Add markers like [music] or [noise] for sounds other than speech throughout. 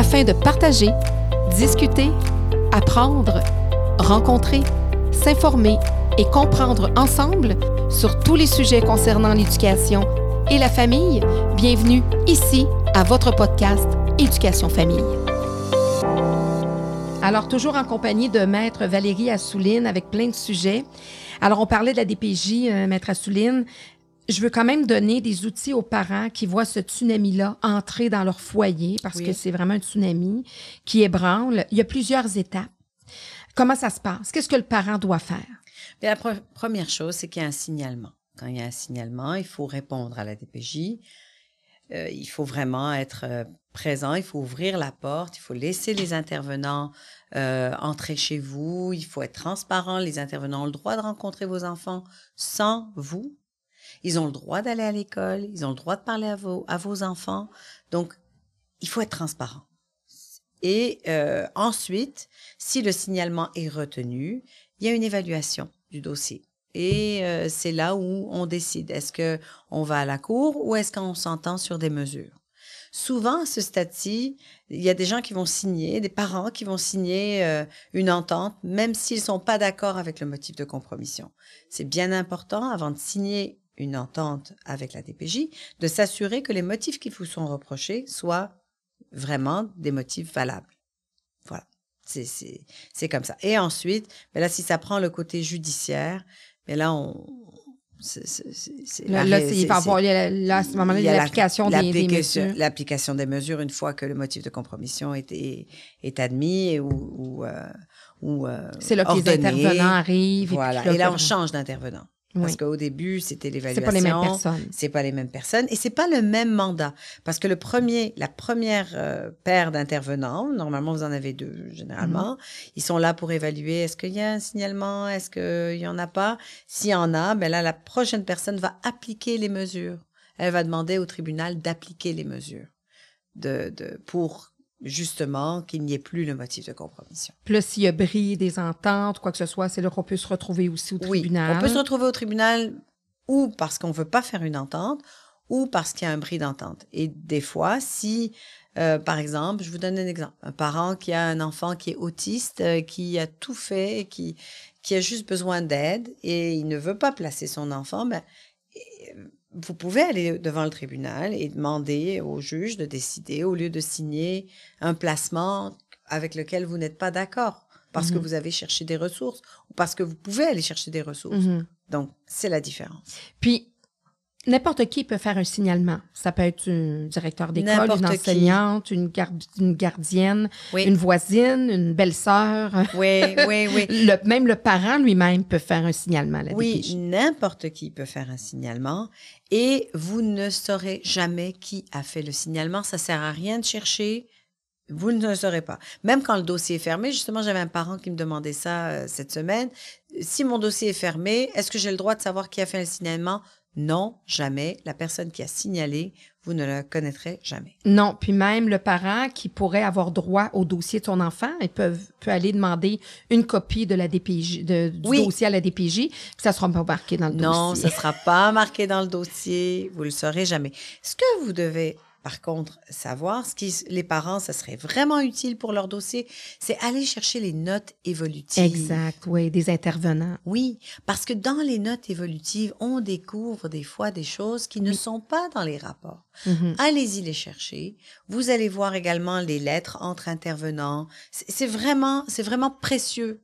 afin de partager, discuter, apprendre, rencontrer, s'informer et comprendre ensemble sur tous les sujets concernant l'éducation et la famille. Bienvenue ici à votre podcast Éducation Famille. Alors, toujours en compagnie de Maître Valérie Assouline avec plein de sujets. Alors, on parlait de la DPJ, euh, Maître Assouline. Je veux quand même donner des outils aux parents qui voient ce tsunami-là entrer dans leur foyer parce Oui. que c'est vraiment un tsunami qui ébranle. Il y a plusieurs étapes. Comment ça se passe? Qu'est-ce que le parent doit faire? Bien, la pre- première chose, c'est qu'il y a un signalement. Quand il y a un signalement, il faut répondre à la DPJ. Euh, il faut vraiment être euh, présent, il faut ouvrir la porte, il faut laisser les intervenants euh, entrer chez vous, il faut être transparent. Les intervenants ont le droit de rencontrer vos enfants sans vous. Ils ont le droit d'aller à l'école, ils ont le droit de parler à vos, à vos enfants. Donc, il faut être transparent. Et euh, ensuite, si le signalement est retenu, il y a une évaluation du dossier. Et euh, c'est là où on décide. Est-ce que on va à la cour ou est-ce qu'on s'entend sur des mesures? Souvent, à ce stade-ci, il y a des gens qui vont signer, des parents qui vont signer euh, une entente, même s'ils sont pas d'accord avec le motif de compromission. C'est bien important, avant de signer une entente avec la DPJ, de s'assurer que les motifs qui vous sont reprochés soient vraiment des motifs valables. Voilà. C'est, c'est, c'est comme ça. Et ensuite, ben là, si ça prend le côté judiciaire, mais là, on. c'est- c'est- c'est- c'est Là, là, il va avoir, là, à ce moment-là, l'application des, des mesures. L'application des mesures une fois que le motif de compromission est, est, admis et ou, ou, euh, ou, euh, C'est là que les intervenants arrivent. Voilà. puis Et là, on change d'intervenant. Parce Oui. qu'au début, c'était C'est l'évaluation. pas les mêmes personnes. C'est pas les mêmes personnes et c'est pas le même mandat parce que le premier, la première euh, paire d'intervenants, normalement vous en avez deux généralement, Mm-hmm. ils sont là pour évaluer est-ce qu'il y a un signalement, est-ce qu'il y en a pas? S'il y en a, ben là la prochaine personne va appliquer les mesures. Elle va demander au tribunal d'appliquer les mesures de, de pour justement qu'il n'y ait plus le motif de compromission. Puis là, s'il y a bris des ententes, quoi que ce soit, c'est là qu'on peut se retrouver aussi au Oui, tribunal. on peut se retrouver au tribunal ou parce qu'on veut pas faire une entente ou parce qu'il y a un bris d'entente. Et des fois, si, euh, par exemple, je vous donne un exemple, un parent qui a un enfant qui est autiste, euh, qui a tout fait, qui, qui a juste besoin d'aide et il ne veut pas placer son enfant, ben, euh, vous pouvez aller devant le tribunal et demander au juge de décider au lieu de signer un placement avec lequel vous n'êtes pas d'accord parce que Mhm. vous avez cherché des ressources ou parce que vous pouvez aller chercher des ressources. Mhm. Donc, c'est la différence. Puis, n'importe qui peut faire un signalement. Ça peut être un directeur d'école, une qui. enseignante, une, gar- une gardienne, Oui, une voisine, une belle-sœur. oui, oui, oui. [laughs] Le, même le parent lui-même peut faire un signalement à la Oui, n'importe qui peut faire un signalement et vous ne saurez jamais qui a fait le signalement. Ça sert à rien de chercher. Vous ne le saurez pas. Même quand le dossier est fermé, justement, j'avais un parent qui me demandait ça euh, cette semaine. Si mon dossier est fermé, est-ce que j'ai le droit de savoir qui a fait le signalement? Non, jamais. La personne qui a signalé, vous ne la connaîtrez jamais. Non, puis même le parent qui pourrait avoir droit au dossier de son enfant, il peut, peut aller demander une copie de la DPJ, de- du Oui. dossier à la DPJ, puis ça sera pas marqué dans le Non, dossier. ça sera pas marqué dans le dossier. Vous le saurez jamais. Ce que vous devez, par contre, savoir, ce qui, les parents, ça serait vraiment utile pour leur dossier, c'est aller chercher les notes évolutives. Exact, oui, des intervenants. Oui, parce que dans les notes évolutives, on découvre des fois des choses qui ne sont pas dans les rapports. Mhm. Allez-y les chercher. Vous allez voir également les lettres entre intervenants. C'est vraiment, c'est vraiment précieux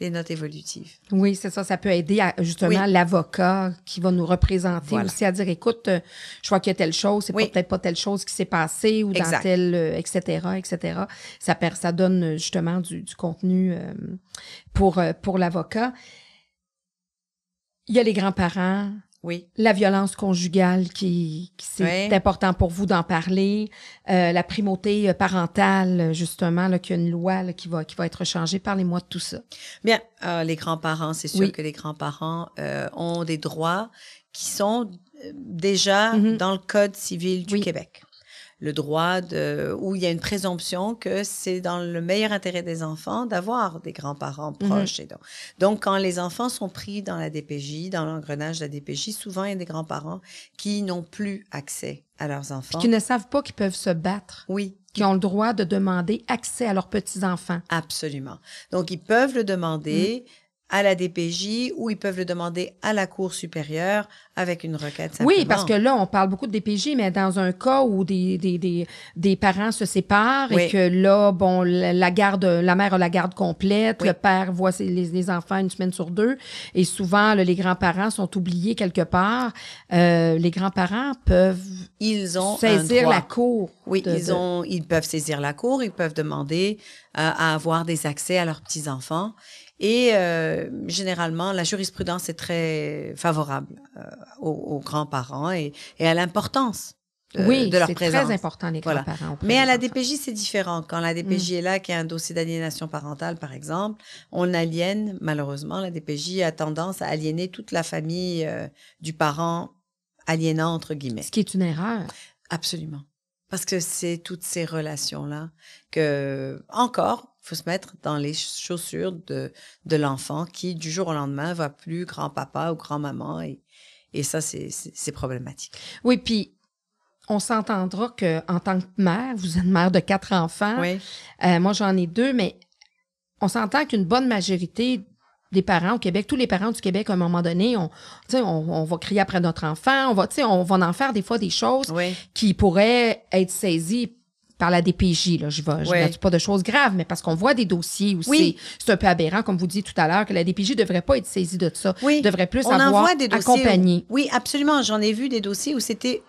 les notes évolutives. Oui, c'est ça. Ça peut aider à, justement Oui. l'avocat qui va nous représenter Voilà. aussi à dire, écoute, euh, je vois qu'il y a telle chose, c'est Oui. peut-être pas telle chose qui s'est passée ou dans Exact. tel, euh, etc., etc. Ça, ça donne euh, justement du, du contenu euh, pour, euh, pour l'avocat. Il y a les grands-parents, Oui. la violence conjugale qui, qui c'est Oui. important pour vous d'en parler, Euh, la primauté euh, parentale justement là qu'il y a une loi là, qui va qui va être changée. Parlez-moi de tout ça. Bien, euh, les grands-parents, c'est sûr Oui. que les grands-parents euh, ont des droits qui sont déjà Mhm. dans le Code civil du Oui. Québec. Le droit de, où il y a une présomption que c'est dans le meilleur intérêt des enfants d'avoir des grands-parents Mhm. proches. et donc. donc, quand les enfants sont pris dans la DPJ, dans l'engrenage de la DPJ, souvent il y a des grands-parents qui n'ont plus accès à leurs enfants. Qui ne savent pas qu'ils peuvent se battre. Oui, qui ont le droit de demander accès à leurs petits-enfants. Absolument. Donc, ils peuvent le demander. À la DPJ ou ils peuvent le demander à la Cour supérieure avec une requête simplement. Oui, parce que là, on parle beaucoup de DPJ, mais dans un cas où des, des, des, des parents se séparent et que là, bon, la, garde, la mère a la garde complète, Oui. le père voit ses, les, les enfants une semaine sur deux, et souvent, là, les grands-parents sont oubliés quelque part. Euh, les grands-parents peuvent ils ont saisir la cour. Oui, de- ils de- ont, ils peuvent saisir la cour, ils peuvent demander euh, à avoir des accès à leurs petits enfants. Et euh, généralement, la jurisprudence est très favorable euh, aux, aux grands-parents et, et à l'importance de, oui, de leur c'est présence. très important, les grands-parents. Mais à la. DPJ, c'est différent. Quand la DPJ est là, qu'il y a un dossier d'aliénation parentale, par exemple, on aliène, malheureusement, la DPJ a tendance à aliéner toute la famille euh, du parent aliénant, entre guillemets. Ce qui est une erreur. Absolument. Parce que c'est toutes ces relations-là que, encore, faut se mettre dans les chaussures de, de l'enfant qui, du jour au lendemain, va plus grand-papa ou grand-maman. Et, et ça, c'est- problématique. Oui, puis on s'entendra que en tant que mère, vous êtes mère de quatre enfants. Oui, Euh, moi, j'en ai deux, mais on s'entend qu'une bonne majorité des parents au Québec, tous les parents du Québec, à un moment donné, on, on, on va crier après notre enfant, on va, on va en faire des fois des choses oui, qui pourraient être saisies par la DPJ. Là. Je ne Ouais. dis pas de choses graves, mais parce qu'on voit des dossiers où Oui. c'est un peu aberrant, comme vous dites tout à l'heure, que la DPJ ne devrait pas être saisie de ça. oui. devrait plus On avoir des dossiers. où- accompagné. oui, absolument. J'en ai vu des dossiers où c'était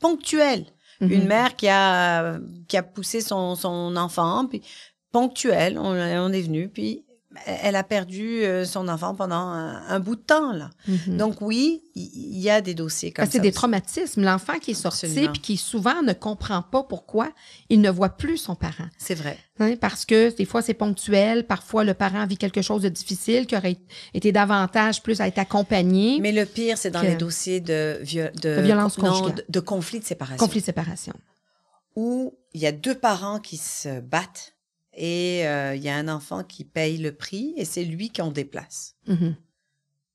ponctuel. Mhm. Une mère qui a, qui a poussé son, son enfant, puis ponctuel, on, on est venu, puis elle a perdu euh, son enfant pendant un, un bout de temps. Là. Mhm. Donc oui, il y, a des dossiers comme ça. c'est des aussi. traumatismes. L'enfant qui est sorti puis qui souvent ne comprend pas pourquoi il ne voit plus son parent. C'est vrai. Hein, parce que des fois, c'est ponctuel. Parfois, le parent vit quelque chose de difficile qui aurait été davantage plus à être accompagné. Mais le pire, c'est dans les dossiers de, viol- de, De violence non, conjugale. de, de conflit de séparation. Conflit de séparation. Où il y a deux parents qui se battent et euh, il y a un enfant qui paye le prix et c'est lui qu'on déplace. Mhm.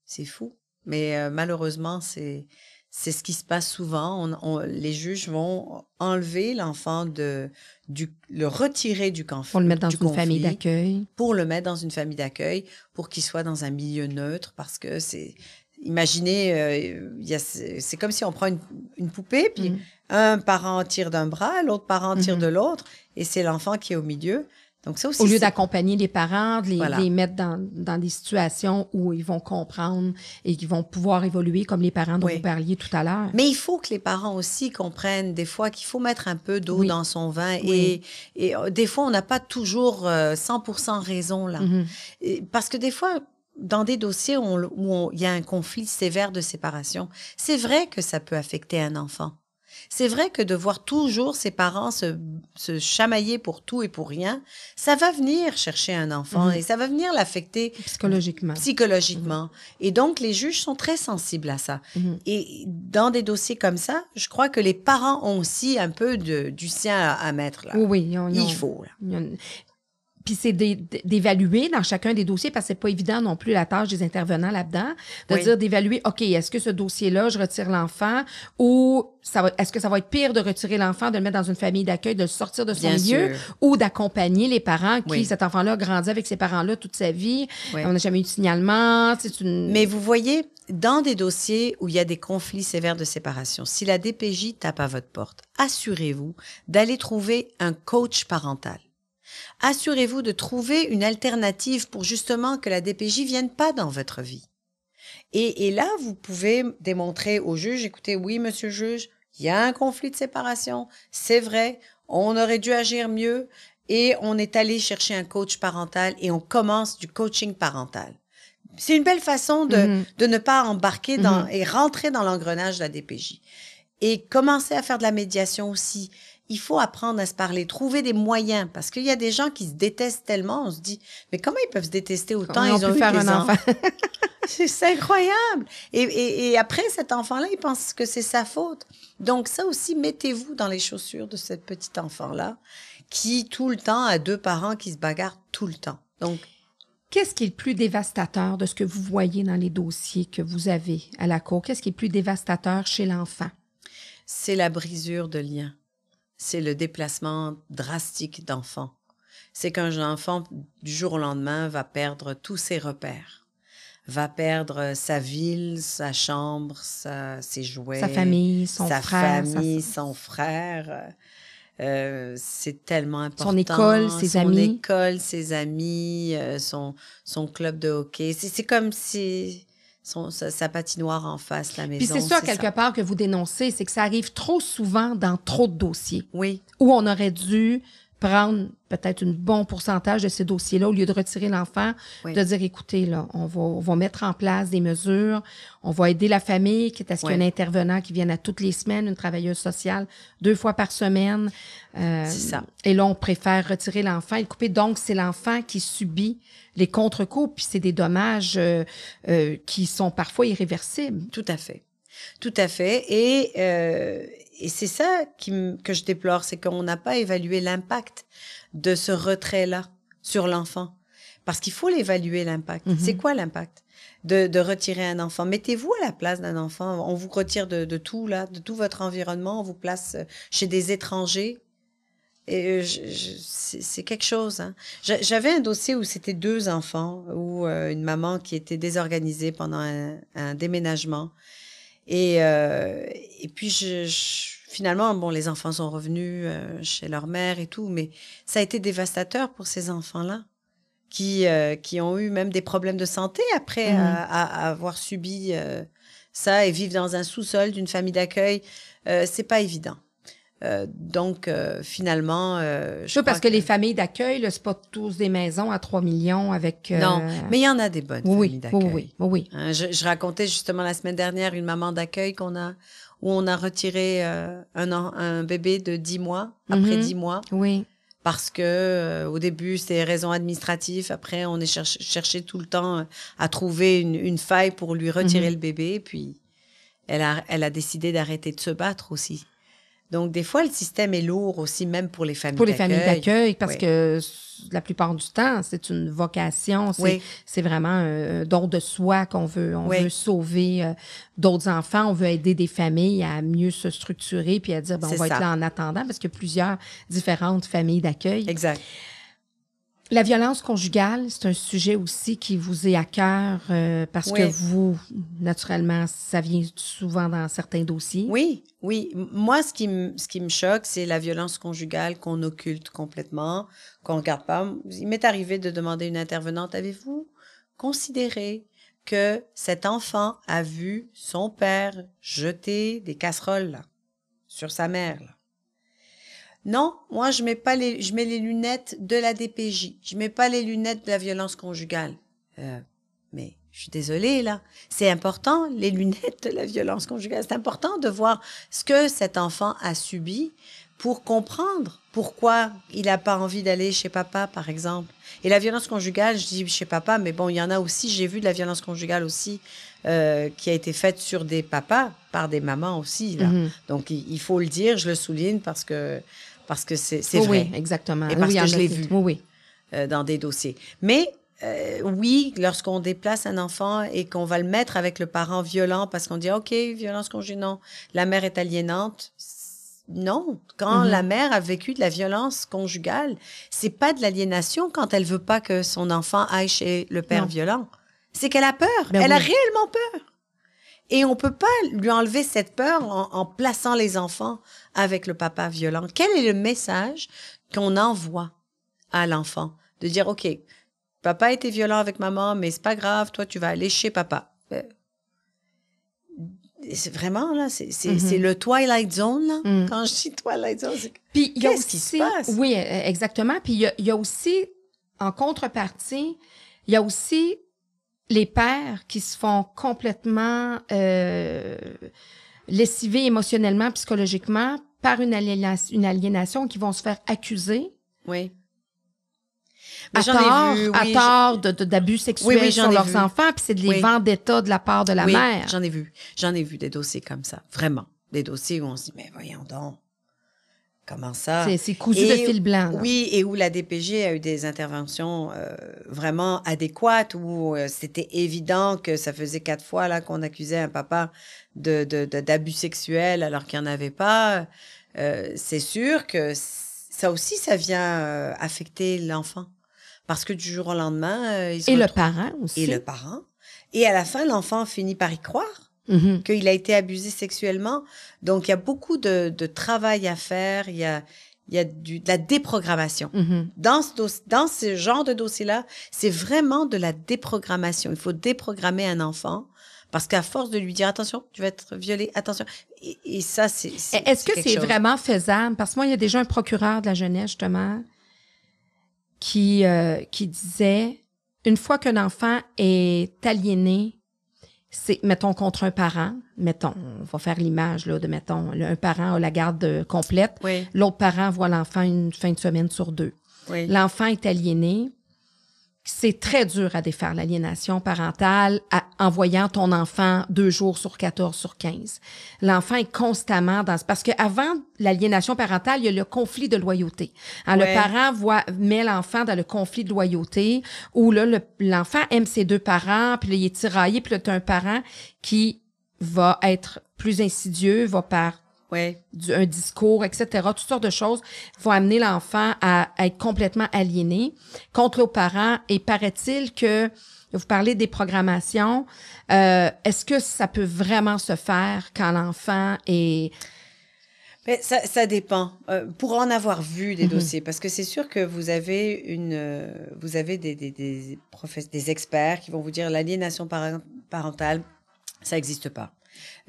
C'est fou. Mais euh, malheureusement, c'est c'est ce qui se passe souvent. On- on- les juges vont enlever l'enfant de du le retirer du conflit, Pour le mettre dans une famille d'accueil. pour le mettre dans une famille d'accueil, pour qu'il soit dans un milieu neutre, parce que c'est imaginez, euh, il y a- c'est comme si on prend une, une poupée puis Mhm. un parent tire d'un bras, l'autre parent tire Mhm. de l'autre, et c'est l'enfant qui est au milieu. Donc ça aussi. Au lieu d'accompagner les parents, de les, Voilà. les mettre dans, dans des situations où ils vont comprendre et qu'ils vont pouvoir évoluer comme les parents dont Oui. vous parliez tout à l'heure. Mais il faut que les parents aussi comprennent des fois qu'il faut mettre un peu d'eau Oui. dans son vin Oui. et, et euh, des fois on n'a pas toujours euh, 100% raison là. Mhm. Et- Parce que des fois dans des dossiers où il y a un conflit sévère de séparation, c'est vrai que ça peut affecter un enfant. C'est vrai que de voir toujours ses parents se, se chamailler pour tout et pour rien, ça va venir chercher un enfant Mhm. et ça va venir l'affecter Psychologiquement. psychologiquement. Et donc, les juges sont très sensibles à ça. Mhm. Et dans des dossiers comme ça, je crois que les parents ont aussi un peu de, du sien à, à mettre là. Oui, oui. Il faut. là. Puis c'est d'é- d'évaluer dans chacun des dossiers, parce que c'est pas évident non plus la tâche des intervenants là-dedans, de Oui. dire d'évaluer, OK, est-ce que ce dossier-là, je retire l'enfant ou est-ce que ça va être pire de retirer l'enfant, de le mettre dans une famille d'accueil, de le sortir de son Bien sûr. ou d'accompagner les parents qui, Oui. cet enfant-là, a grandi avec ces parents-là toute sa vie. Oui. On n'a jamais eu de signalement. C'est une... Mais vous voyez, dans des dossiers où il y a des conflits sévères de séparation, si la DPJ tape à votre porte, assurez-vous d'aller trouver un coach parental. Assurez-vous de trouver une alternative pour justement que la DPJ vienne pas dans votre vie. Et, et là, vous pouvez démontrer au juge, écoutez, oui, monsieur le juge, il y a un conflit de séparation, c'est vrai, on aurait dû agir mieux, et on est allé chercher un coach parental et on commence du coaching parental. C'est une belle façon de, Mhm. de ne pas embarquer dans, Mhm. et rentrer dans l'engrenage de la DPJ. Et commencer à faire de la médiation aussi. Il faut apprendre à se parler, trouver des moyens, parce qu'il y a des gens qui se détestent tellement, on se dit, mais comment ils peuvent se détester autant? Ils ont eu faire un enfant? [laughs] [laughs] c'est incroyable. Et, et, et après, cet enfant-là, il pense que c'est sa faute. Donc ça aussi, mettez-vous dans les chaussures de ce petit enfant-là, qui tout le temps a deux parents qui se bagarrent tout le temps. Donc, Qu'est-ce qui est le plus dévastateur de ce que vous voyez dans les dossiers que vous avez à la cour? Qu'est-ce qui est le plus dévastateur chez l'enfant? c'est la brisure de lien. C'est le déplacement drastique d'enfants. C'est qu'un enfant, du jour au lendemain, va perdre tous ses repères, va perdre sa ville, sa chambre, sa, ses jouets, Sa famille, son sa frère. sa- famille, son frère. Euh, c'est tellement important. école, ses son amis. école, ses amis, euh, son, son club de hockey. C'est comme si son, sa, sa patinoire en face, la maison. Puis c'est ça, quelque part, que vous dénoncez, c'est que ça arrive trop souvent dans trop de dossiers Oui, où on aurait dû prendre peut-être un bon pourcentage de ces dossiers-là au lieu de retirer l'enfant, Oui. de dire, écoutez, là, on va, on va mettre en place des mesures, on va aider la famille, quitte à ce qu'il y ait Oui. un intervenant qui vienne à toutes les semaines, une travailleuse sociale, deux fois par semaine. Euh, c'est ça. Et là, on préfère retirer l'enfant et le couper. Donc, c'est l'enfant qui subit les contre-coups, puis c'est des dommages euh, euh, qui sont parfois irréversibles. Tout à fait. Tout à fait. Et, euh, et c'est ça qui que je déplore, c'est qu'on n'a pas évalué l'impact de ce retrait-là sur l'enfant. Parce qu'il faut l'évaluer, l'impact. Mhm. C'est quoi l'impact? De, de retirer un enfant? Mettez-vous à la place d'un enfant. On vous retire de, de tout, là, de tout votre environnement. On vous place euh, chez des étrangers. Et euh, c'est quelque chose. Hein. J'a- J'avais un dossier où c'était deux enfants, où euh, une maman qui était désorganisée pendant un, un déménagement. Et, euh, et puis, je, je- finalement, bon, les enfants sont revenus euh, chez leur mère et tout, mais ça a été dévastateur pour ces enfants-là, qui, euh, qui ont eu même des problèmes de santé après à, à- à avoir subi ça et vivre dans un sous-sol d'une famille d'accueil. C'est pas évident. Euh, donc, euh, finalement, euh, je Je parce que, les familles d'accueil, c'est pas tous des maisons à 3 millions avec. euh, Non, mais il y en a des bonnes oui, familles oui, d'accueil. oui, oui, oui. Hein, je, je racontais justement la semaine dernière une maman d'accueil qu'on a où on a retiré euh, un, an- un bébé de 10 mois après Mhm. 10 mois Oui. parce que euh, au début c'était raisons administratives après on est cherché, cherché tout le temps à trouver une, une faille pour lui retirer Mhm. le bébé puis elle a elle a décidé d'arrêter de se battre aussi donc des fois le système est lourd aussi même pour les familles Pour les familles d'accueil, parce Oui. que la plupart du temps, c'est une vocation. C'est Oui. c'est vraiment un don de soi qu'on veut. On Oui. veut sauver euh, d'autres enfants. On veut aider des familles à mieux se structurer puis à dire, ben, on va être là en attendant parce qu'il y a plusieurs différentes familles d'accueil. exact La violence conjugale, c'est un sujet aussi qui vous est à cœur euh, parce Oui. que vous, naturellement, ça vient souvent dans certains dossiers. Oui, oui. Moi, ce qui me, ce qui me choque, c'est la violence conjugale qu'on occulte complètement, qu'on regarde pas. Il m'est arrivé de demander à une intervenante, avez-vous considéré que cet enfant a vu son père jeter des casseroles là, sur sa mère? là? Non, moi je mets pas les, je mets les lunettes de la DPJ. Je mets pas les lunettes de la violence conjugale. Euh, mais je suis désolée là. C'est important les lunettes de la violence conjugale. C'est important de voir ce que cet enfant a subi pour comprendre pourquoi il n'a pas envie d'aller chez papa, par exemple. Et la violence conjugale, je dis chez papa, mais bon, il y en a aussi. J'ai vu de la violence conjugale aussi euh, qui a été faite sur des papas par des mamans aussi. Là. Mhm. Donc il, il faut le dire, je le souligne parce que parce que c'est vrai oui, exactement. Et parce Oui, que je l'ai vu. Oui, oui. euh, dans des dossiers. Mais euh, oui, lorsqu'on déplace un enfant et qu'on va le mettre avec le parent violent parce qu'on dit OK, violence conjugale, non, la mère est aliénante. Non, quand Mhm. la mère a vécu de la violence conjugale, c'est pas de l'aliénation quand elle veut pas que son enfant aille chez le père Non. violent. C'est qu'elle a peur. Ben elle a réellement peur. Et on peut pas lui enlever cette peur en, en plaçant les enfants avec le papa violent. Quel est le message qu'on envoie à l'enfant? De dire OK, papa était violent avec maman, mais c'est pas grave, toi tu vas aller chez papa. Euh, C'est vraiment là, c'est c'est- Mhm. c'est le Twilight Zone là. Mhm. Quand je dis Twilight Zone, c'est Puis il y a Qu'est-ce qui se aussi- passe? Oui, euh, exactement. Puis il y y a aussi, en contrepartie, il y a aussi les pères qui se font complètement euh, lessiver émotionnellement, psychologiquement par une aliénation, une aliénation qui vont se faire accuser oui. à tort, vu, à tort d'abus sexuels Oui, sur leurs vu. enfants, puis c'est des Oui. vendettas de la part de la oui, mère. J'en ai vu. J'en ai vu des dossiers comme ça. Vraiment. Des dossiers où on se dit, mais voyons donc. Comment ça? C'est- cousu Et- de fil blanc. là. Oui, et où la DPG a eu des interventions euh, vraiment adéquates, où euh, c'était évident que ça faisait quatre fois là qu'on accusait un papa de de- de- d'abus sexuels alors qu'il n'y en avait pas. euh, c'est sûr que ça aussi, ça vient euh, affecter l'enfant. Parce que du jour au lendemain, euh, il se Et le parent aussi. Et le parent. Et à la fin, l'enfant finit par y croire Mhm. qu'il a été abusé sexuellement. Donc, il y a beaucoup de, de travail à faire. Il y a, il y a du, de la déprogrammation. Mhm. Dans ce, doss- dans ce genre de dossier-là, c'est vraiment de la déprogrammation. Il faut déprogrammer un enfant parce qu'à force de lui dire attention, tu vas être violé, attention. Et, et ça, c'est. Est-ce que c'est vraiment faisable? Parce que moi, il y a déjà un procureur de la jeunesse, justement, qui, euh, qui disait, une fois qu'un enfant est aliéné, c'est, mettons, contre un parent, mettons, on va faire l'image, là, de, mettons, un parent a la garde euh, complète, Oui, l'autre parent voit l'enfant une fin de semaine sur deux. oui. L'enfant est aliéné. C'est très dur à défaire l'aliénation parentale à- en voyant ton enfant deux jours sur 14 sur 15. L'enfant est constamment dans... Parce qu'avant l'aliénation parentale, il y a le conflit de loyauté. Hein, Ouais. Le parent voit, met l'enfant dans le conflit de loyauté où là, le- l'enfant aime ses deux parents, puis là, il est tiraillé, puis là, tu as un parent qui va être plus insidieux, va par du- un discours, etc., toutes sortes de choses vont amener l'enfant à, à être complètement aliéné contre les parents. Et paraît-il que, vous parlez des programmations, euh, est-ce que ça peut vraiment se faire quand l'enfant est... Mais ça, ça dépend. Euh, pour en avoir vu des Mhm. dossiers, parce que c'est sûr que vous avez une, euh, vous avez des, des, des, des experts qui vont vous dire l'aliénation par- parentale, ça n'existe pas.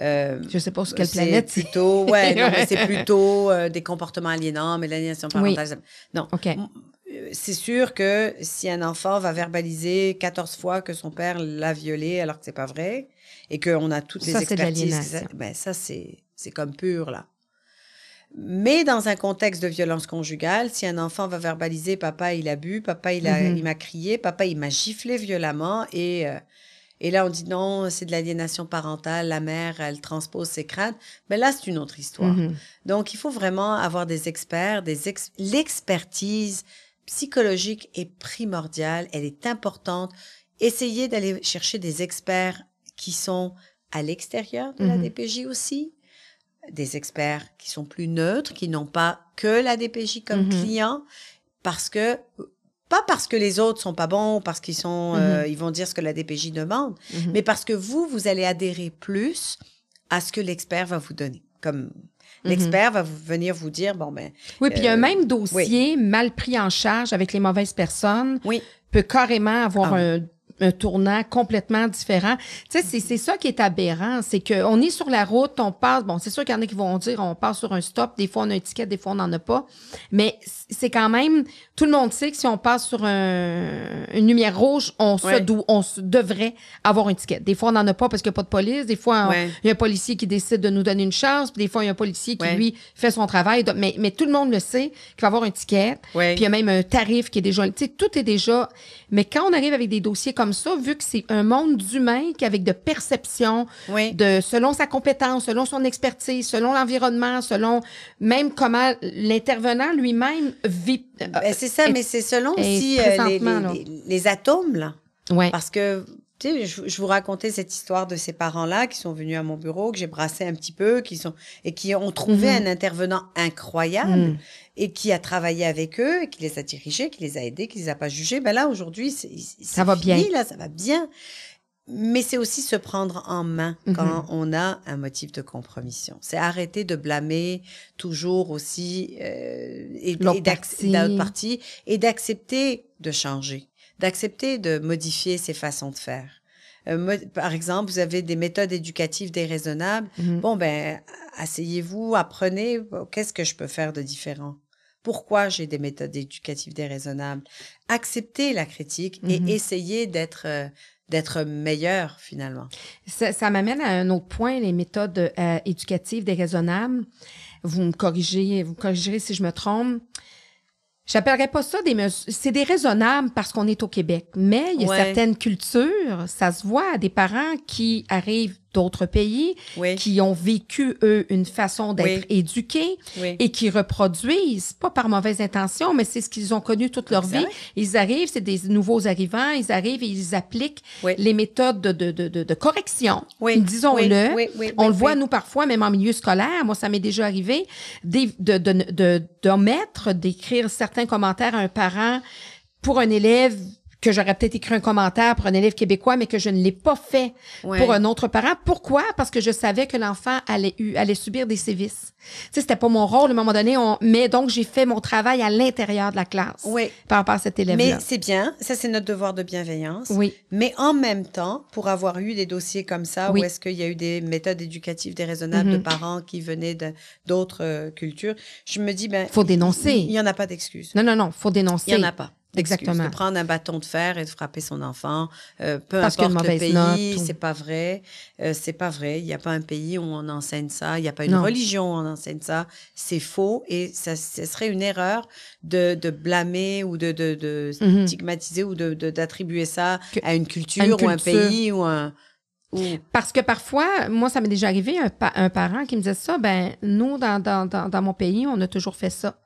Euh, Je sais pas sur quelle c'est planète. c'est. plutôt, ouais, [laughs] non, mais c'est plutôt euh, des comportements aliénants, mais l'aliénation parentale, ça- non. OK. Euh, C'est sûr que si un enfant va verbaliser 14 fois que son père l'a violé alors que c'est pas vrai et qu'on a toutes les Ça, c'est de expertises, ça, ben ça c'est c'est comme pur là. Mais dans un contexte de violence conjugale, si un enfant va verbaliser papa il a bu, papa il a Mhm. il m'a crié, papa il m'a giflé violemment et euh, et là on dit non, c'est de l'aliénation parentale, la mère elle transpose ses craintes, mais là c'est une autre histoire. Mhm. Donc, il faut vraiment avoir des experts, des ex- l'expertise psychologique est primordiale, elle est importante. Essayez d'aller chercher des experts qui sont à l'extérieur de la Mhm. DPJ aussi, des experts qui sont plus neutres, qui n'ont pas que la DPJ comme Mhm. client, parce que pas parce que les autres sont pas bons, parce qu'ils sont, euh, ils vont dire ce que la DPJ demande, Mhm. mais parce que vous, vous allez adhérer plus à ce que l'expert va vous donner. Comme l'expert va vous venir vous dire, bon ben, Oui, puis un Euh, même dossier mal pris en charge avec les mauvaises personnes oui, peut carrément avoir Ah un, un tournant complètement différent. Tu sais, c'est, c'est ça qui est aberrant, c'est qu'on est sur la route, on passe, bon, c'est sûr qu'il y en a qui vont dire on passe sur un stop, des fois on a un ticket, des fois on n'en a pas, mais c'est quand même, tout le monde sait que si on passe sur un, une lumière rouge, on, se Ouais. dou- on se devrait avoir un ticket. Des fois on n'en a pas parce qu'il n'y a pas de police, des fois Ouais. il y a un policier qui décide de nous donner une chance, puis des fois il y a un policier qui, Ouais. lui, fait son travail, Donc, mais, mais tout le monde le sait qu'il va avoir un ticket, puis il y a même un tarif qui est déjà. Tu sais, tout est déjà. Mais quand on arrive avec des dossiers comme ça, vu que c'est un monde d'humains qui avec de perception, de selon sa compétence, selon son expertise, selon l'environnement, selon même comment l'intervenant lui-même vit. Ben, c'est ça, et- mais c'est selon aussi euh, les, atomes là, ouais. parce que tu sais, je, je vous racontais cette histoire de ces parents-là qui sont venus à mon bureau, que j'ai brassé un petit peu, qui sont et qui ont trouvé Mhm. un intervenant incroyable Mm. et qui a travaillé avec eux, et qui les a dirigés, qui les a aidés, qui les a pas jugés. Ben là aujourd'hui, Ça va fini, bien. là, ça va bien. Mais c'est aussi se prendre en main Mhm. quand on a un motif de compromission. C'est arrêter de blâmer toujours aussi euh, et, L'autre partie. et d'accepter de changer, d'accepter de modifier ses façons de faire. Euh, par exemple, vous avez des méthodes éducatives déraisonnables. Mhm. Bon, ben, asseyez-vous, apprenez, bon, qu'est-ce que je peux faire de différent? Pourquoi j'ai des méthodes éducatives déraisonnables? Acceptez la critique et Mhm. essayez d'être euh, d'être meilleur finalement. Ça, ça m'amène à un autre point, les méthodes euh, éducatives déraisonnables. Vous me corrigez, vous me corrigerez si je me trompe. J'appellerais pas ça des mesures. C'est déraisonnable parce qu'on est au Québec. Mais il y a Ouais. certaines cultures, ça se voit, des parents qui arrivent d'autres pays, Oui. qui ont vécu, eux, une façon d'être Oui. éduqués Oui. et qui reproduisent, pas par mauvaise intention, mais c'est ce qu'ils ont connu toute leur vie. Ils arrivent, c'est des nouveaux arrivants, ils arrivent et ils appliquent les méthodes de, de, de, de, correction. Disons-le. On le voit, nous, parfois, même en milieu scolaire. Moi, ça m'est déjà arrivé des- de, de, de, d'omettre d'écrire certains commentaires à un parent pour un élève que j'aurais peut-être écrit un commentaire pour un élève québécois, mais que je ne l'ai pas fait Ouais. pour un autre parent. Pourquoi? Parce que je savais que l'enfant allait, subir des sévices. Tu sais, c'était pas mon rôle à un moment donné, on, mais donc j'ai fait mon travail à l'intérieur de la classe Oui. par rapport à cet Mais élève-là. c'est bien, ça c'est notre devoir de bienveillance. Oui. Mais en même temps, pour avoir eu des dossiers comme ça, Oui. où est-ce qu'il y a eu des méthodes éducatives déraisonnables de Mhm. parents qui venaient d'autres euh, cultures, je me dis, ben, Faut dénoncer. Il n'y en a pas d'excuses. Non, non, non, faut dénoncer. Il n'y en a pas. Exactement. De prendre un bâton de fer et de frapper son enfant, euh, peu Parce importe le pays, ou- c'est pas vrai. Euh, c'est pas vrai. Il n'y a pas un pays où on enseigne ça. Il n'y a pas une Non. religion où on enseigne ça. C'est faux et ça, ce serait une erreur de, de blâmer ou de, de, de Mhm. stigmatiser ou d'attribuer ça Que- à une culture, à une ou un pays ou un. ou- Parce que parfois, moi, ça m'est déjà arrivé, un, pa- un parent qui me disait ça, ben, nous, dans, dans, dans, dans mon pays, on a toujours fait ça.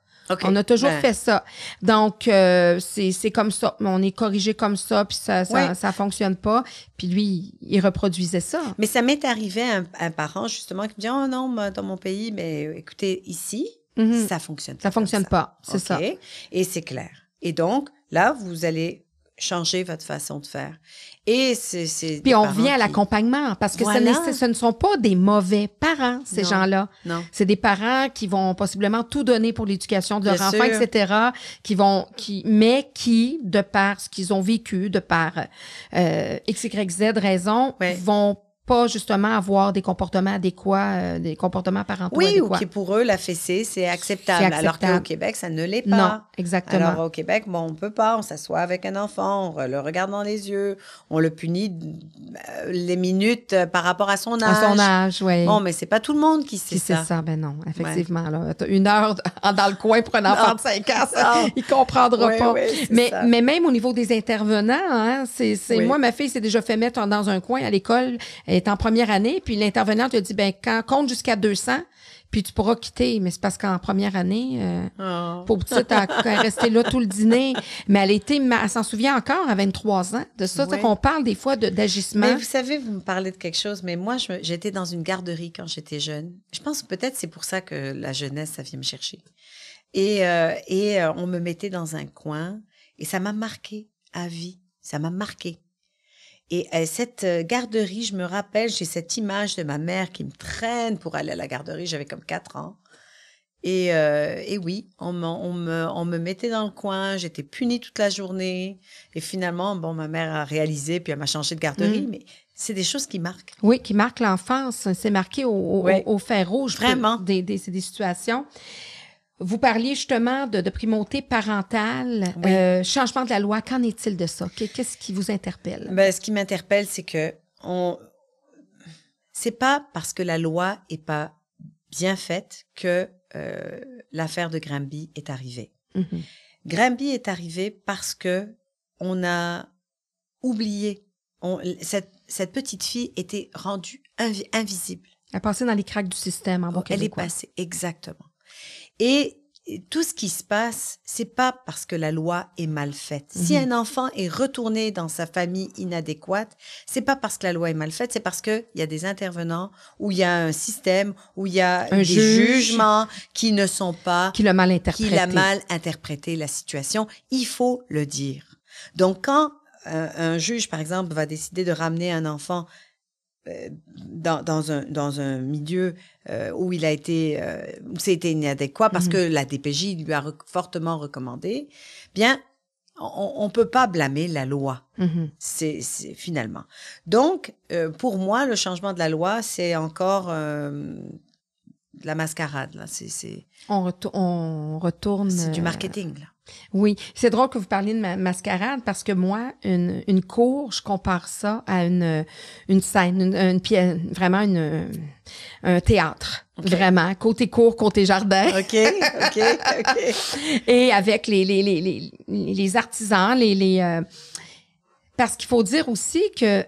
On a toujours Ben, fait ça. Donc, euh, c'est c'est comme ça. On est corrigé comme ça, puis ça, ça, ça fonctionne pas. Puis lui, il reproduisait ça. Mais ça m'est arrivé un, un parent justement qui me dit oh non dans mon pays mais euh, écoutez ici Mhm. ça fonctionne Ça pas comme fonctionne pas, c'est ça. OK? Et c'est clair. Et donc, là, vous allez changer votre façon de faire. Et c'est... c'est Puis on parents vient à l'accompagnement parce que ce Voilà. n'est- ce ne sont pas des mauvais parents, ces gens-là. Non. C'est des parents qui vont possiblement tout donner pour l'éducation de leur Bien enfant, sûr. etc. Qui vont, qui, mais qui, de par ce qu'ils ont vécu, de par euh, x, y, z raison, Ouais. vont pas justement avoir des comportements adéquats, euh, des comportements parentaux Oui, ou adéquats. qui pour eux, la fessée, c'est acceptable. Alors qu'au Québec, ça ne l'est pas. Non, exactement. Alors au Québec, bon, on peut pas, on s'assoit avec un enfant, on le regarde dans les yeux, on le punit euh, les minutes euh, par rapport à son âge. à son âge, oui. Bon, mais c'est pas tout le monde qui sait Si c'est ça. ça, ben non, effectivement. Là, une heure [laughs] dans le coin pour un enfant de 5 ans, ça, il comprendra Oui, pas. oui, mais, ça. mais même au niveau des intervenants, hein, c'est, c'est Oui. moi, ma fille s'est déjà fait mettre dans un coin à l'école, elle est en première année, puis l'intervenante a dit, ben, quand compte jusqu'à 200, puis tu pourras quitter. Mais c'est parce qu'en première année, euh, Oh. pour petite, elle elle [laughs] est restée là tout le dîner. Mais elle était, elle s'en souvient encore à 23 ans de ça. Oui. C'est qu'on parle des fois de, d'agissement. Mais vous savez, vous me parlez de quelque chose, mais moi, j'étais dans une garderie quand j'étais jeune. Je pense que peut-être c'est pour ça que la jeunesse, ça vient me chercher. Et, euh, et euh, on me mettait dans un coin et ça m'a marqué à vie. Ça m'a marqué. Et euh, cette euh, garderie, je me rappelle, j'ai cette image de ma mère qui me traîne pour aller à la garderie. J'avais comme quatre ans. Et, euh, et oui, on me, on, me, on me mettait dans le coin, j'étais punie toute la journée. Et finalement, bon, ma mère a réalisé, puis elle m'a changé de garderie. Mm. Mais c'est des choses qui marquent. Oui, qui marque l'enfance. C'est marqué au, au, Oui. au fer rouge. Vraiment. Des, des, c'est des situations. Vous parliez justement de, de primauté parentale, Oui. euh, changement de la loi. Qu'en est-il de ça? Qu'est- Qu'est-ce qui vous interpelle? Ben, ce qui m'interpelle, c'est que on... c'est pas parce que la loi est pas bien faite que euh, l'affaire de Granby est arrivée. Mhm. Granby est arrivé parce que on a oublié. On, cette, cette petite fille était rendue invi- invisible. Elle passée dans les craques du système en bon Elle est passée, exactement. Et tout ce qui se passe, c'est pas parce que la loi est mal faite. Si Mhm. un enfant est retourné dans sa famille inadéquate, c'est pas parce que la loi est mal faite, c'est parce que il y a des intervenants, où il y a un système, où il y a Un des juge. jugements qui ne sont pas Qui l'a mal interprété. qu'il a mal interprété la situation. Il faut le dire. Donc, quand un, un juge, par exemple, va décider de ramener un enfant euh, dans, dans, un, dans un milieu euh, où il a été, euh, où c'était inadéquat parce Mhm. que la DPJ lui a re- fortement recommandé, bien, on ne peut pas blâmer la loi. C'est c'est- finalement. Donc, euh, pour moi, le changement de la loi, c'est encore euh, de la mascarade. là. C'est c'est- On, retour- on retourne. c'est du euh, marketing. Là. Oui, c'est drôle que vous parliez de ma- mascarade parce que moi, une, une cour, je compare ça à une, une scène, une, une pièce, vraiment une, un théâtre. Vraiment, côté cour, côté jardin. OK, OK, OK. [laughs] Et avec les, les, les, les, les artisans, les, les, euh, parce qu'il faut dire aussi que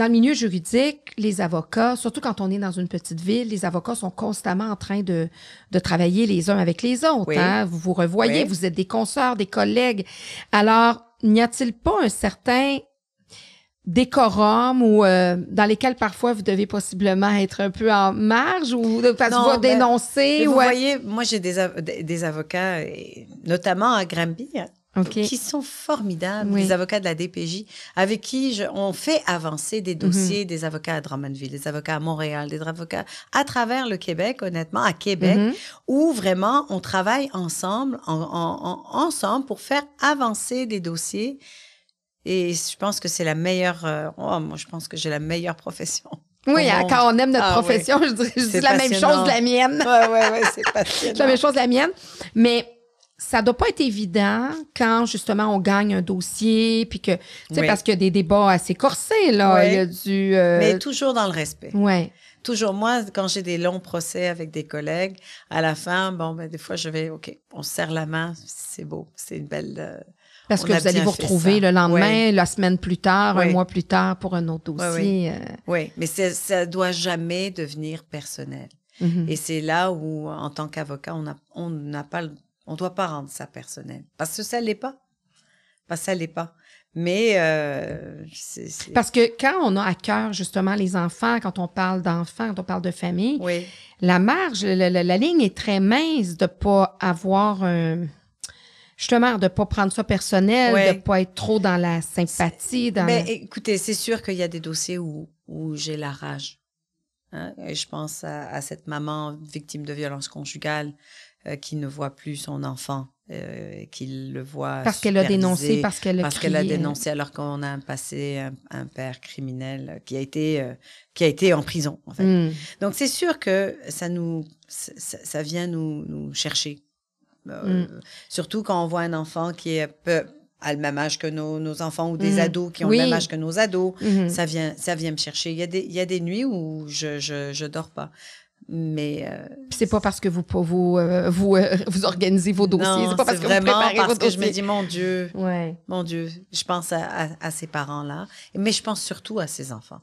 dans le milieu juridique, les avocats, surtout quand on est dans une petite ville, les avocats sont constamment en train de, de travailler les uns avec les autres. Oui. hein. Vous vous revoyez, Oui. vous êtes des consoeurs, des collègues. Alors, n'y a-t-il pas un certain décorum ou euh, dans lesquels parfois vous devez possiblement être un peu en marge ou de- parce que Non, vous va ben, dénoncer vous ouais. voyez, moi, j'ai des, av- des avocats, notamment à Granby, hein, OK. qui sont formidables, Oui. des avocats de la DPJ, avec qui je- on fait avancer des dossiers, des avocats à Drummondville, des avocats à Montréal, des avocats à travers le Québec, honnêtement, à Québec, Mhm. où vraiment on travaille ensemble, en- en- en- ensemble pour faire avancer des dossiers. Et je pense que c'est la meilleure. euh, oh, moi, je pense que j'ai la meilleure profession. Oui, hein, monde. quand on aime notre Ah, profession, je dirais [laughs] je dis la même passionnant. chose de la mienne. Ouais, ouais, ouais, c'est C'est la passionnant. même chose de la mienne. Mais ça doit pas être évident quand justement on gagne un dossier puis que tu sais Oui. parce qu'il y a des débats assez corsés là, Oui. il y a du euh, Mais toujours dans le respect. ouais. Toujours, moi, quand j'ai des longs procès avec des collègues, à la fin, bon, ben, des fois, je vais, OK, on se serre la main, c'est beau, c'est une belle. euh, Parce que vous allez vous retrouver ça. le lendemain, Oui. la semaine plus tard, un mois plus tard pour un autre Oui, dossier. euh, Oui, mais ça doit jamais devenir personnel. mhm. Et c'est là où, en tant qu'avocat, on n'a on n'a pas, le- on doit pas rendre ça personnel. Parce que ça l'est pas. Parce que ça l'est pas. Mais, euh, Parce que quand on a à cœur justement les enfants, quand on parle d'enfants, quand on parle de famille, oui, la marge, la, la- la ligne est très mince de pas avoir un justement de pas prendre ça personnel, Ouais. de pas être trop dans la sympathie, dans Mais la- écoutez, c'est sûr qu'il y a des dossiers où, où j'ai la rage. Hein, et je pense à, à cette maman victime de violence conjugale euh, qui ne voit plus son enfant, euh, qui le voit parce qu'elle a dénoncé, parce qu'elle a parce qu'elle a crié. dénoncé alors qu'on a un passé un, un père criminel qui a été euh, qui a été en prison en fait. Hmm. Donc c'est sûr que ça nous ça, ça vient nous, nous chercher. Euh, Surtout quand on voit un enfant qui est peu à le même âge que nos, nos enfants ou des Mm. ados qui ont Oui. le même âge que nos ados, ça vient ça vient me chercher. Il y a des il y a des nuits où je je, je dors pas. Mais euh, Puis c'est pas parce que vous vous euh, vous, euh, [laughs] vous organisez vos dossiers, c'est pas parce que vous préparez parce vos que je me dossiers. dis mon Dieu, Ouais. mon Dieu, je pense à, à, à ces parents-là, mais je pense surtout à ces enfants.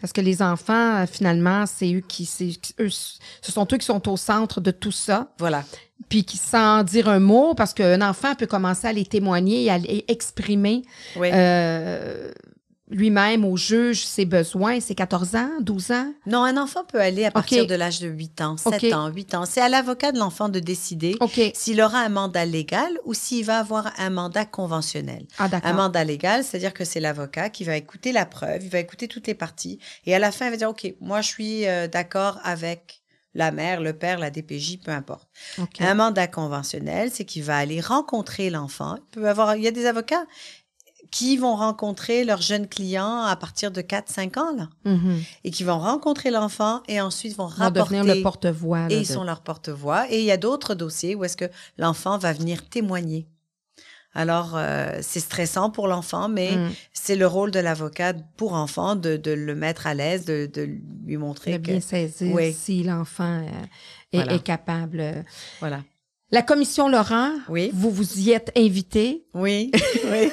Parce que les enfants, finalement, c'est eux qui, c'est, eux, ce sont eux qui sont au centre de tout ça. Voilà. Puis qui, sans dire un mot, parce qu'un enfant peut commencer à les témoigner et à les exprimer Oui. euh, lui-même au juge ses besoins. C'est 14 ans, 12 ans? Non, un enfant peut aller à partir de l'âge de 8 ans, 7 Ok. ans, 8 ans. C'est à l'avocat de l'enfant de décider s'il aura un mandat légal ou s'il va avoir un mandat conventionnel. Ah, Un mandat légal, c'est-à-dire que c'est l'avocat qui va écouter la preuve, il va écouter toutes les parties et à la fin, il va dire, OK, moi, je suis euh, d'accord avec la mère, le père, la DPJ, peu importe. Un mandat conventionnel, c'est qu'il va aller rencontrer l'enfant. Il peut avoir, il y a des avocats qui vont rencontrer leurs jeunes clients à partir de 4-5 ans, là, Mhm. et qui vont rencontrer l'enfant et ensuite vont Vont rapporter. devenir le porte-voix. et ils de- sont leur porte-voix. Et il y a d'autres dossiers où est-ce que l'enfant va venir témoigner. Alors, euh, c'est stressant pour l'enfant, mais Mm. c'est le rôle de l'avocat pour enfant de, de le mettre à l'aise, de, de lui montrer de que... bien saisir Oui. si l'enfant euh, est, Voilà. est capable. euh. Voilà. La commission Laurent, Oui. vous vous y êtes invité. Oui, [laughs] oui.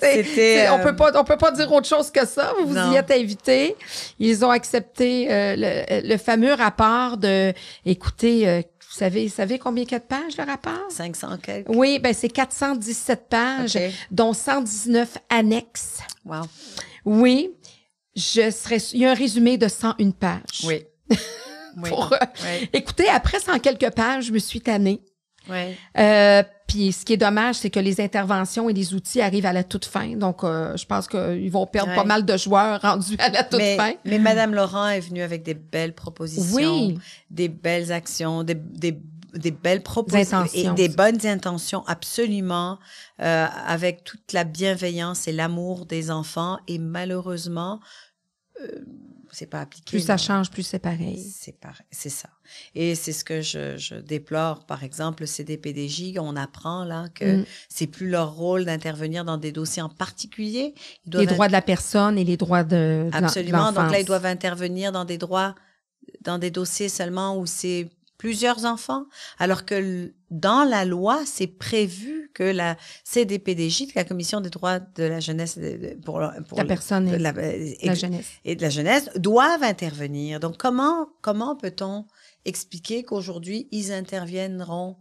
C'était, on euh, peut pas, on peut pas dire autre chose que ça. Vous vous y êtes invité. Ils ont accepté euh, le, le fameux rapport de. Écoutez, euh, vous savez, vous savez combien de pages le rapport? 500 quelques. Oui, ben c'est 417 pages, dont 119 annexes. Wow. Oui, je serais. Il y a un résumé de 101 pages. Oui. [laughs] Oui. Pour, euh, Oui. Écoutez, après 100 quelques pages, je me suis tannée. Oui. Euh, puis ce qui est dommage, c'est que les interventions et les outils arrivent à la toute fin. Donc, euh, je pense qu'ils vont perdre Ouais. pas mal de joueurs rendus à la toute mais, fin. mais Madame Laurent est venue avec des belles propositions, Oui. des belles actions, des, des, des belles propositions intentions. et des bonnes intentions, absolument, euh, avec toute la bienveillance et l'amour des enfants. Et malheureusement, euh, c'est pas appliqué. Plus ça change, plus c'est pareil. C'est pareil, c'est ça. Et c'est ce que je, je déplore, par exemple, le CDPDJ, on apprend là que Mm. c'est plus leur rôle d'intervenir dans des dossiers en particulier. Ils Les droits de la personne et les droits de, de Absolument. Donc là, ils doivent intervenir dans des droits, dans des dossiers seulement où c'est plusieurs enfants, alors que dans la loi, c'est prévu que la CDPDJ, la Commission des droits de la jeunesse pour, pour la personne et, la, la jeunesse. et de la jeunesse, doivent intervenir. Donc comment comment peut-on expliquer qu'aujourd'hui ils interviendront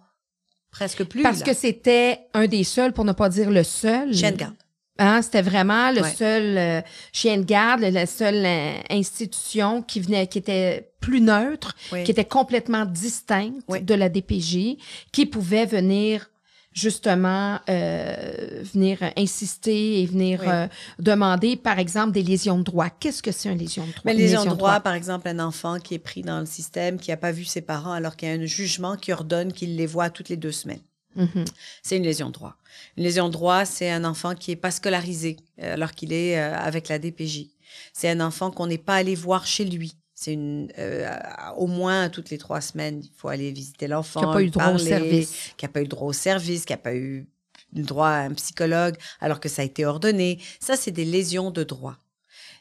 presque plus Parce que c'était un des seuls, pour ne pas dire le seul. Chien de garde. Hein, c'était vraiment le seul euh, chien de garde, la seule euh, institution qui venait, qui était plus neutre, qui était complètement distincte de la DPJ, qui pouvait venir justement euh, venir insister et venir euh, demander, par exemple, des lésions de droit. Qu'est-ce que c'est une lésion de droit? Mais lésion, de droit, par exemple, un enfant qui est pris dans le système, qui n'a pas vu ses parents alors qu'il y a un jugement qui ordonne qu'il les voit toutes les deux semaines. Mm-hmm. C'est une lésion de droit. Une lésion de droit, c'est un enfant qui est pas scolarisé euh, alors qu'il est avec la DPJ. C'est un enfant qu'on n'est pas allé voir chez lui. C'est une, euh, au moins toutes les trois semaines, il faut aller visiter l'enfant. Qui n'a pas eu droit au service. Qui n'a pas eu droit au service, qui n'a pas eu droit à un psychologue alors que ça a été ordonné. Ça, c'est des lésions de droit.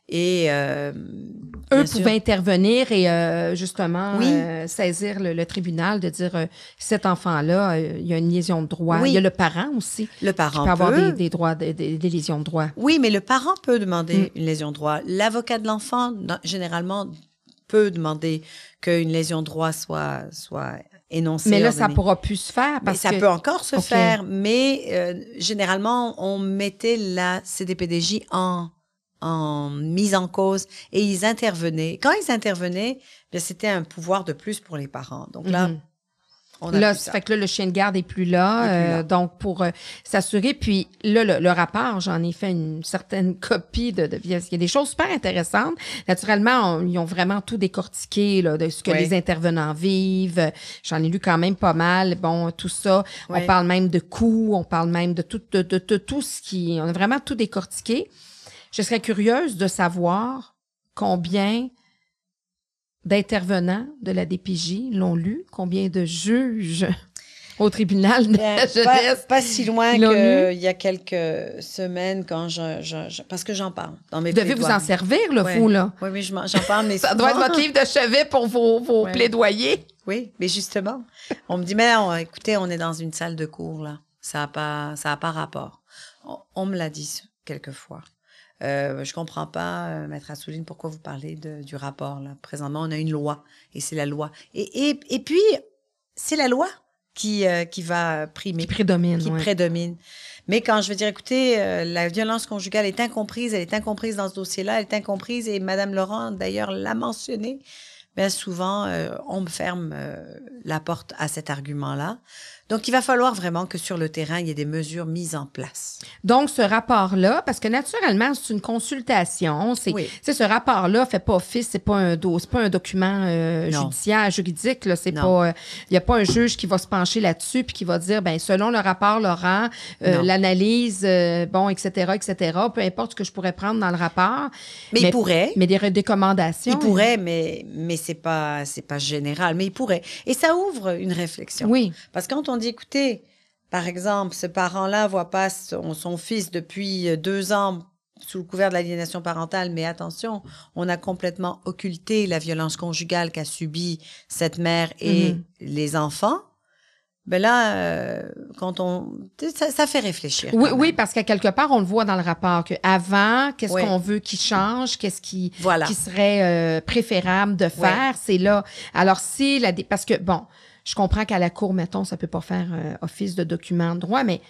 Et euh, eux pouvaient intervenir et euh, justement euh, saisir le, tribunal de dire cet enfant-là, il y a une lésion de droit. Il y a le parent aussi. Le parent peut avoir des, des droits, des, des, lésions de droit. Oui, mais le parent peut demander mm. une lésion de droit. L'avocat de l'enfant, généralement, peut demander qu'une lésion de droit soit, soit énoncée. Mais là, ça pourra plus se faire. Parce mais ça peut encore se faire, mais généralement, on mettait la CDPDJ en, en mise en cause et ils intervenaient. Quand ils intervenaient, c'était un pouvoir de plus pour les parents. Donc là, mhm là, ça fait que là, le chien de garde est plus là, euh, donc pour euh, s'assurer. Puis là, le, rapport, j'en ai fait une certaine [laughs] copie de, de, Il y a des choses super intéressantes. Naturellement, ils ont vraiment tout décortiqué là, de ce que les intervenants vivent. J'en ai lu quand même pas mal. Bon, tout ça. On parle même de coûts, on parle même de tout, de, de, de tout ce qui. On a vraiment tout décortiqué. Je serais curieuse de savoir combien d'intervenants de la DPJ l'ont lu? Combien de juges [laughs] au tribunal de la jeunesse? Pas, si loin qu'il y a quelques semaines quand je, parce que j'en parle dans mes Vous devez vous en servir, le fou, là. Oui, mais j'en parle, mais [laughs] Ça doit être votre livre de chevet pour vos, vos plaidoyers. Oui, mais justement, on me dit, mais écoutez, on est dans une salle de cours, là. Ça n'a pas, ça a pas rapport. On, me l'a dit quelquefois. Euh, je comprends pas, euh, Maître Assouline, pourquoi vous parlez de, du rapport. Là. Présentement, on a une loi et c'est la loi. Et, et, et puis, c'est la loi qui, euh, qui va primer. Qui prédomine. Qui prédomine. Mais quand je veux dire, écoutez, euh, la violence conjugale est incomprise, elle est incomprise dans ce dossier-là, elle est incomprise et Madame Laurent, d'ailleurs, l'a mentionné. Bien souvent, on me ferme la porte à cet argument-là. Donc, il va falloir vraiment que sur le terrain, il y ait des mesures mises en place. Donc, ce rapport-là, parce que naturellement, c'est une consultation. C'est, oui. ce rapport-là fait pas office, c'est pas un dos, pas un document euh, judiciaire, juridique. Là, c'est pas, il euh, y a pas un juge qui va se pencher là-dessus puis qui va dire, ben selon le rapport Laurent, euh, l'analyse, bon, etc., etc. Peu importe ce que je pourrais prendre dans le rapport. Mais, il pourrait. Mais des recommandations. Il pourrait, mais mais c'est pas c'est pas général. Mais il pourrait. Et ça ouvre une réflexion. Oui. Parce que quand on on dit, écoutez, par exemple, ce parent-là voit pas son, fils depuis euh, deux ans sous le couvert de l'aliénation parentale, mais attention, on a complètement occulté la violence conjugale qu'a subie cette mère et mm-hmm. les enfants. Ben là, euh, quand on, ça, fait réfléchir. Oui, oui, parce qu'à quelque part, on le voit dans le rapport que avant, qu'est-ce qu'on veut qui change, qu'est-ce qui, qui serait euh, préférable de faire, c'est là. Alors si la, parce que bon, je comprends qu'à la cour, mettons, ça peut pas faire euh, office de document de droit, mais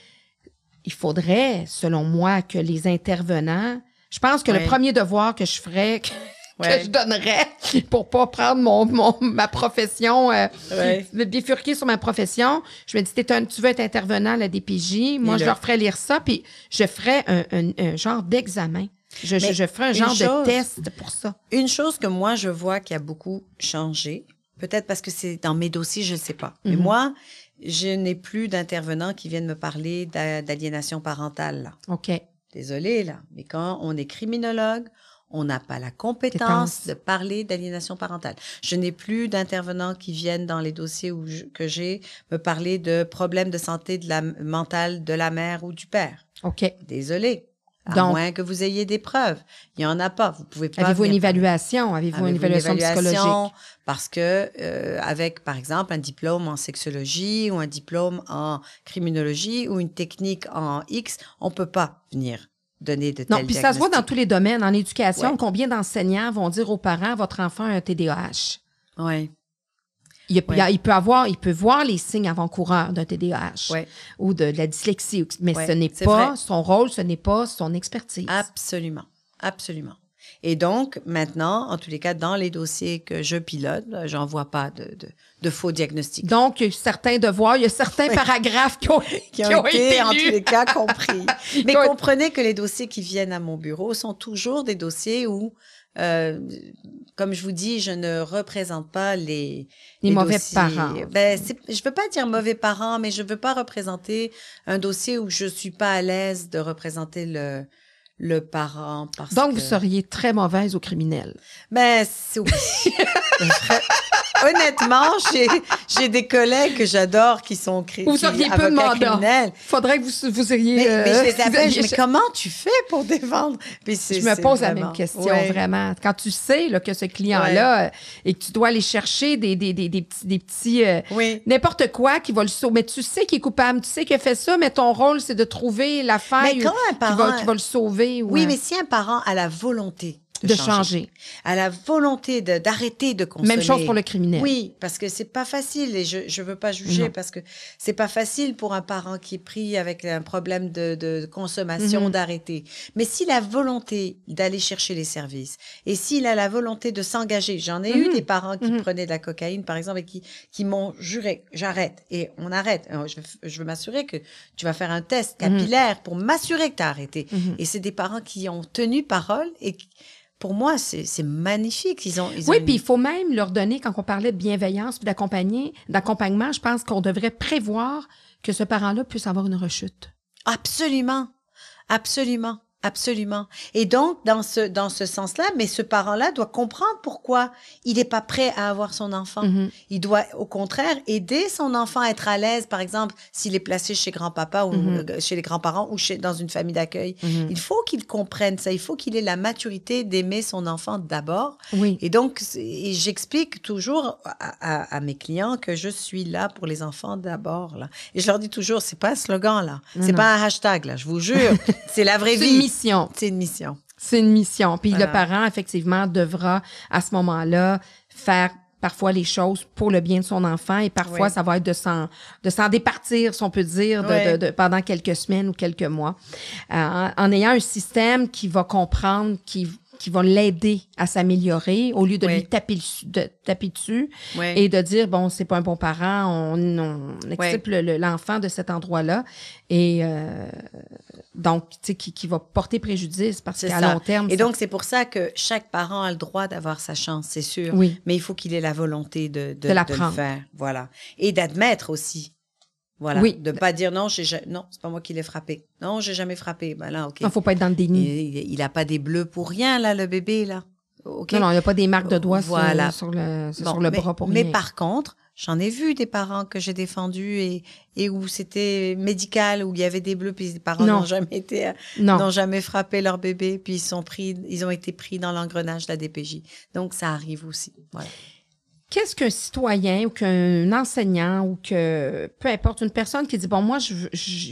il faudrait, selon moi, que les intervenants, je pense que le premier devoir que je ferais, [laughs] que, je donnerais pour pas prendre mon, mon ma profession, euh, [laughs] me bifurquer sur ma profession, je me dis, tu veux être intervenant à la DPJ, moi, je leur ferais lire ça, puis je ferais un, un, genre d'examen. Je, je, je, ferais un genre de test pour ça. Une chose que moi, je vois qui a beaucoup changé, Peut-être parce que c'est dans mes dossiers, je ne sais pas. Mais mhm. moi, je n'ai plus d'intervenants qui viennent me parler d'aliénation parentale. Là. OK. Désolée, là. Mais quand on est criminologue, on n'a pas la compétence de parler d'aliénation parentale. Je n'ai plus d'intervenants qui viennent dans les dossiers où que j'ai me parler de problèmes de santé de la, mentale de la mère ou du père. OK. Désolée. À Donc- moins que vous ayez des preuves. Il n'y en a pas. Vous pouvez pas. Avez-vous une évaluation? Avez-vous une Avez-vous évaluation psychologique? Parce que euh, avec, par exemple, un diplôme en sexologie ou un diplôme en criminologie ou une technique en X, on peut pas venir donner de Non, puis ça se voit dans tous les domaines. En éducation, Ouais. combien d'enseignants vont dire aux parents, votre enfant a un TDAH? Ouais, Il, y a- Ouais. il y a- il peut avoir, il peut voir les signes avant-coureurs d'un TDAH ouais, ou de, de la dyslexie, mais Ouais, ce n'est pas vrai. son rôle, ce n'est pas son expertise. absolument, absolument. Et donc, maintenant, en tous les cas, dans les dossiers que je pilote, j'en vois pas de, de, de faux diagnostics. Donc, il y a certains devoirs, il y a certains paragraphes qui ont, [laughs] qui ont, été, en tous les cas, compris. [laughs] Mais comprenez que les dossiers qui viennent à mon bureau sont toujours des dossiers où, euh, comme je vous dis, je ne représente pas les, Les mauvais dossiers. parents. Ben, je veux pas dire mauvais parents, mais je veux pas représenter un dossier où je suis pas à l'aise de représenter le le parent parce Donc, que... vous seriez très mauvaise au criminel. Ben, c'est [laughs] Honnêtement, j'ai des collègues que j'adore qui sont cri- Vous auriez peu criminels. Faudrait que vous, vous iriez... Mais, euh, mais je les appelle, je je- dis, mais comment tu fais pour défendre? Puis je me pose la même question, Ouais. vraiment. Quand tu sais là, que ce client-là, euh, et que tu dois aller chercher des, des, des, des petits... Des petits euh, Oui. N'importe quoi qui va le sauver. Mais tu sais qu'il est coupable, tu sais qu'il a fait ça, mais ton rôle, c'est de trouver la faille Mais quand un qui, va, qui va le sauver. ou, Oui, euh, mais si un parent a la volonté de, de changer, changer. a la volonté d'arrêter de, consommer. Même chose pour le criminel. Oui, parce que c'est pas facile et je je veux pas juger Non. parce que c'est pas facile pour un parent qui est pris avec un problème de, de consommation Mhm. d'arrêter. Mais s'il a volonté d'aller chercher les services et s'il a la volonté de s'engager, j'en ai eu Mhm. des parents qui Mhm. prenaient de la cocaïne par exemple et qui qui m'ont juré j'arrête et on arrête. Alors, je, veux- je veux m'assurer que tu vas faire un test capillaire pour m'assurer que tu as arrêté. Et c'est des parents qui ont tenu parole et qui- pour moi, c'est magnifique. Ils ont, ils Oui, ont puis il faut même leur donner, quand on parlait de bienveillance puis d'accompagnement, je pense qu'on devrait prévoir que ce parent-là puisse avoir une rechute. Absolument. Absolument. Absolument. Et donc, dans ce, dans ce sens-là, mais ce parent-là doit comprendre pourquoi il n'est pas prêt à avoir son enfant. Mhm. Il doit, au contraire, aider son enfant à être à l'aise, par exemple, s'il est placé chez grand-papa ou Mhm. euh, chez les grands-parents ou chez, dans une famille d'accueil. Mhm. Il faut qu'il comprenne ça. Il faut qu'il ait la maturité d'aimer son enfant d'abord Oui. Et donc, j'explique toujours à, à- à mes clients que je suis là pour les enfants d'abord. Là. Et je leur dis toujours, c'est pas un slogan là, c'est pas un hashtag là, je vous jure, [laughs] c'est la vraie vie. Mission. C'est une mission. C'est une mission. Puis Voilà. le parent, effectivement, devra, à ce moment-là, faire parfois les choses pour le bien de son enfant et parfois Oui. ça va être de s'en de s'en départir si on peut dire de, Oui. de- de- pendant quelques semaines ou quelques mois Euh, en, en ayant un système qui va comprendre qui qui va l'aider à s'améliorer au lieu de Oui. lui taper, le- de, taper dessus et de dire bon c'est pas un bon parent on, on extirpe le- le- l'enfant de cet endroit-là et euh, donc tu sais qui, qui va porter préjudice parce C'est qu'à long terme Et ça- donc, c'est pour ça que chaque parent a le droit d'avoir sa chance, c'est sûr. oui Mais il faut qu'il ait la volonté de, de, De la le faire. Voilà. Et d'admettre aussi. Voilà. Oui. De pas dire non, j'ai ja- non, c'est pas moi qui l'ai frappé. Non, j'ai jamais frappé. Ben là, OK. il faut pas être dans le déni Il, il a pas des bleus pour rien, là, le bébé, là. Non non il n'y a pas des marques de doigts sur- Voilà. sur, le Bon, sur le mais, bras pour mais rien. par contre, j'en ai vu des parents que j'ai défendus et, et où c'était médical, où il y avait des bleus, puis les parents Non. n'ont jamais été, non n'ont jamais frappé leur bébé, puis ils sont pris, ils ont été pris dans l'engrenage de la DPJ. Donc ça arrive aussi. Voilà. Qu'est-ce qu'un citoyen ou qu'un enseignant ou que peu importe une personne qui dit bon moi je,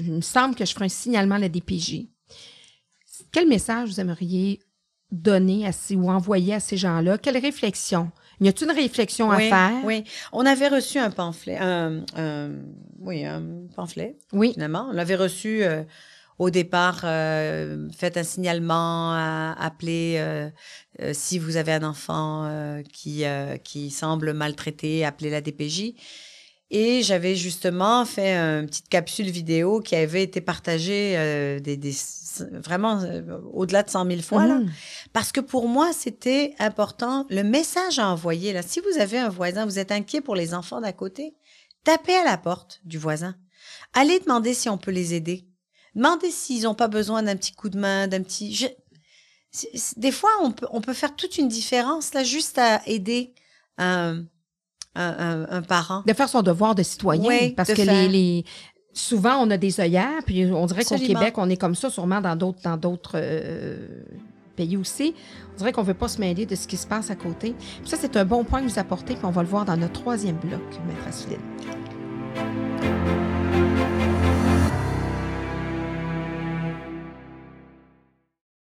il me semble que je ferai un signalement à la DPJ. Quel message vous aimeriez donner à ces, ou envoyer à ces gens-là? Quelle réflexion? Y a-t-il une réflexion oui, à faire? oui. On avait reçu un pamphlet, un, un- oui, un pamphlet Oui. finalement. On l'avait reçu euh, au départ. euh, faites un signalement, à- appelez euh, euh, si vous avez un enfant euh, qui euh, qui semble maltraité, appelez la DPJ. Et j'avais justement fait une petite capsule vidéo qui avait été partagée euh, des, des- vraiment euh, au-delà de 100 000 fois. là. Mhm. Parce que pour moi, c'était important. Le message à envoyer, là, si vous avez un voisin, vous êtes inquiet pour les enfants d'à côté, tapez à la porte du voisin. Allez demander si on peut les aider. Demandez s'ils n'ont pas besoin d'un petit coup de main, d'un petit... je- Des fois, on peut, on peut faire toute une différence, là, juste à aider un, un, un- un parent. De faire son devoir de citoyen. Oui, parce de que faire. les, les, souvent, on a des œillères, puis on dirait qu'au. Québec, on est comme ça, sûrement dans d'autres, dans d'autres euh, pays aussi. On dirait qu'on ne veut pas se mêler de ce qui se passe à côté. Puis ça, c'est un bon point que vous apportez, puis on va le voir dans notre troisième bloc, Maître Asseline.